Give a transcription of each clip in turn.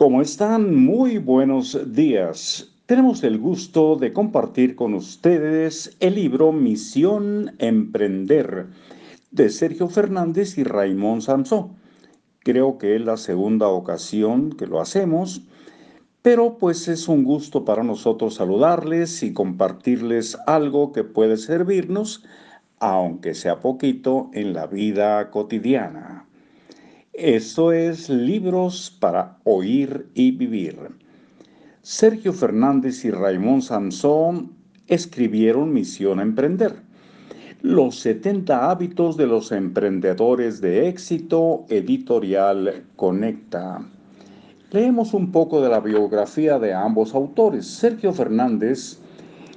¿Cómo están? Muy buenos días. Tenemos el gusto de compartir con ustedes el libro Misión Emprender de Sergio Fernández y Raymond Samsó. Creo que es la segunda ocasión que lo hacemos, pero pues es un gusto para nosotros saludarles y compartirles algo que puede servirnos, aunque sea poquito, en la vida cotidiana. Esto es Libros para Oír y Vivir. Sergio Fernández y Raymond Samson escribieron Misión a Emprender. Los 70 hábitos de los emprendedores de éxito, editorial Conecta. Leemos un poco de la biografía de ambos autores. Sergio Fernández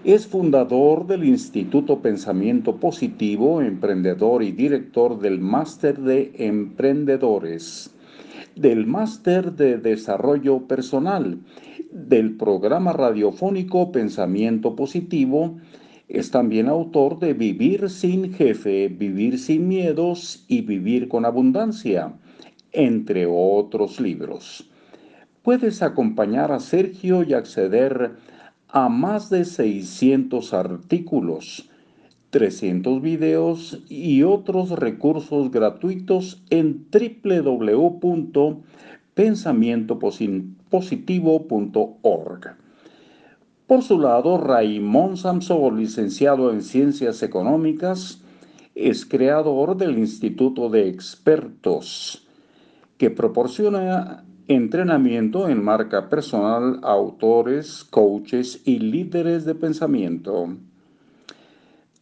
es fundador del Instituto Pensamiento Positivo, emprendedor y director del Máster de Emprendedores, del Máster de Desarrollo Personal, del programa radiofónico Pensamiento Positivo. Es también autor de Vivir sin Jefe, Vivir sin Miedos y Vivir con Abundancia, entre otros libros. Puedes acompañar a Sergio y acceder a a más de 600 artículos, 300 videos y otros recursos gratuitos en www.pensamientopositivo.org. Por su lado, Raymond Samson, licenciado en Ciencias Económicas, es creador del Instituto de Expertos, que proporciona entrenamiento en marca personal autores, coaches y líderes de pensamiento.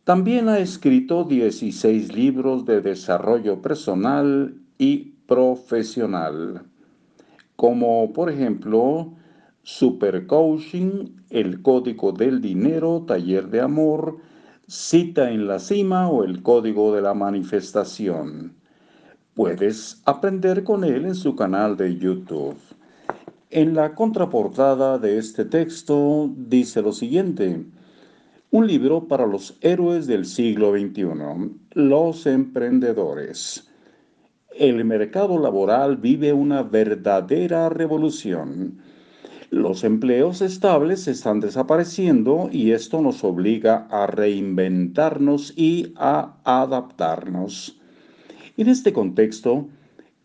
También ha escrito 16 libros de desarrollo personal y profesional, como por ejemplo Super Coaching, El Código del Dinero, Taller de Amor, Cita en la Cima o El Código de la Manifestación. Puedes aprender con él en su canal de YouTube. En la contraportada de este texto dice lo siguiente. Un libro para los héroes del siglo XXI, los emprendedores. El mercado laboral vive una verdadera revolución. Los empleos estables están desapareciendo y esto nos obliga a reinventarnos y a adaptarnos. En este contexto,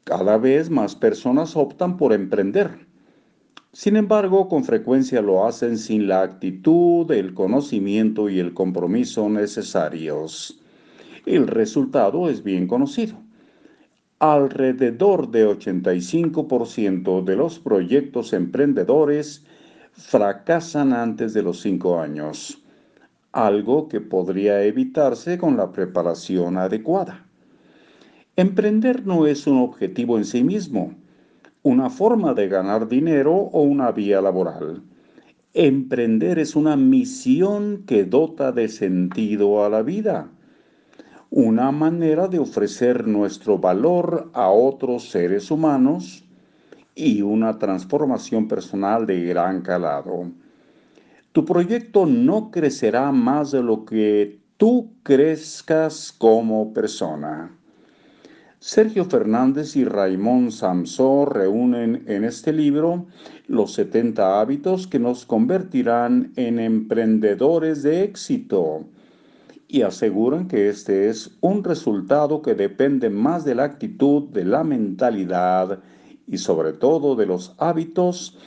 cada vez más personas optan por emprender. Sin embargo, con frecuencia lo hacen sin la actitud, el conocimiento y el compromiso necesarios. El resultado es bien conocido. Alrededor de 85% de los proyectos emprendedores fracasan antes de los 5 años, algo que podría evitarse con la preparación adecuada. Emprender no es un objetivo en sí mismo, una forma de ganar dinero o una vía laboral. Emprender es una misión que dota de sentido a la vida, una manera de ofrecer nuestro valor a otros seres humanos y una transformación personal de gran calado. Tu proyecto no crecerá más de lo que tú crezcas como persona. Sergio Fernández y Raymond Samsó reúnen en este libro los 70 hábitos que nos convertirán en emprendedores de éxito y aseguran que este es un resultado que depende más de la actitud, de la mentalidad y sobre todo de los hábitos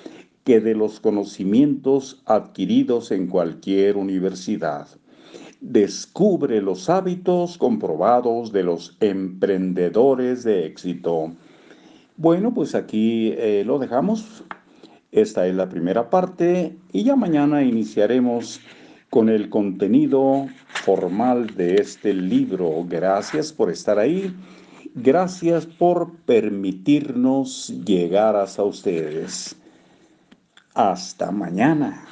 que de los conocimientos adquiridos en cualquier universidad descubre los hábitos comprobados de los emprendedores de éxito. Bueno, pues aquí eh, lo dejamos. Esta es la primera parte y ya mañana iniciaremos con el contenido formal de este libro. Gracias por estar ahí. Gracias por permitirnos llegar hasta ustedes. Hasta mañana.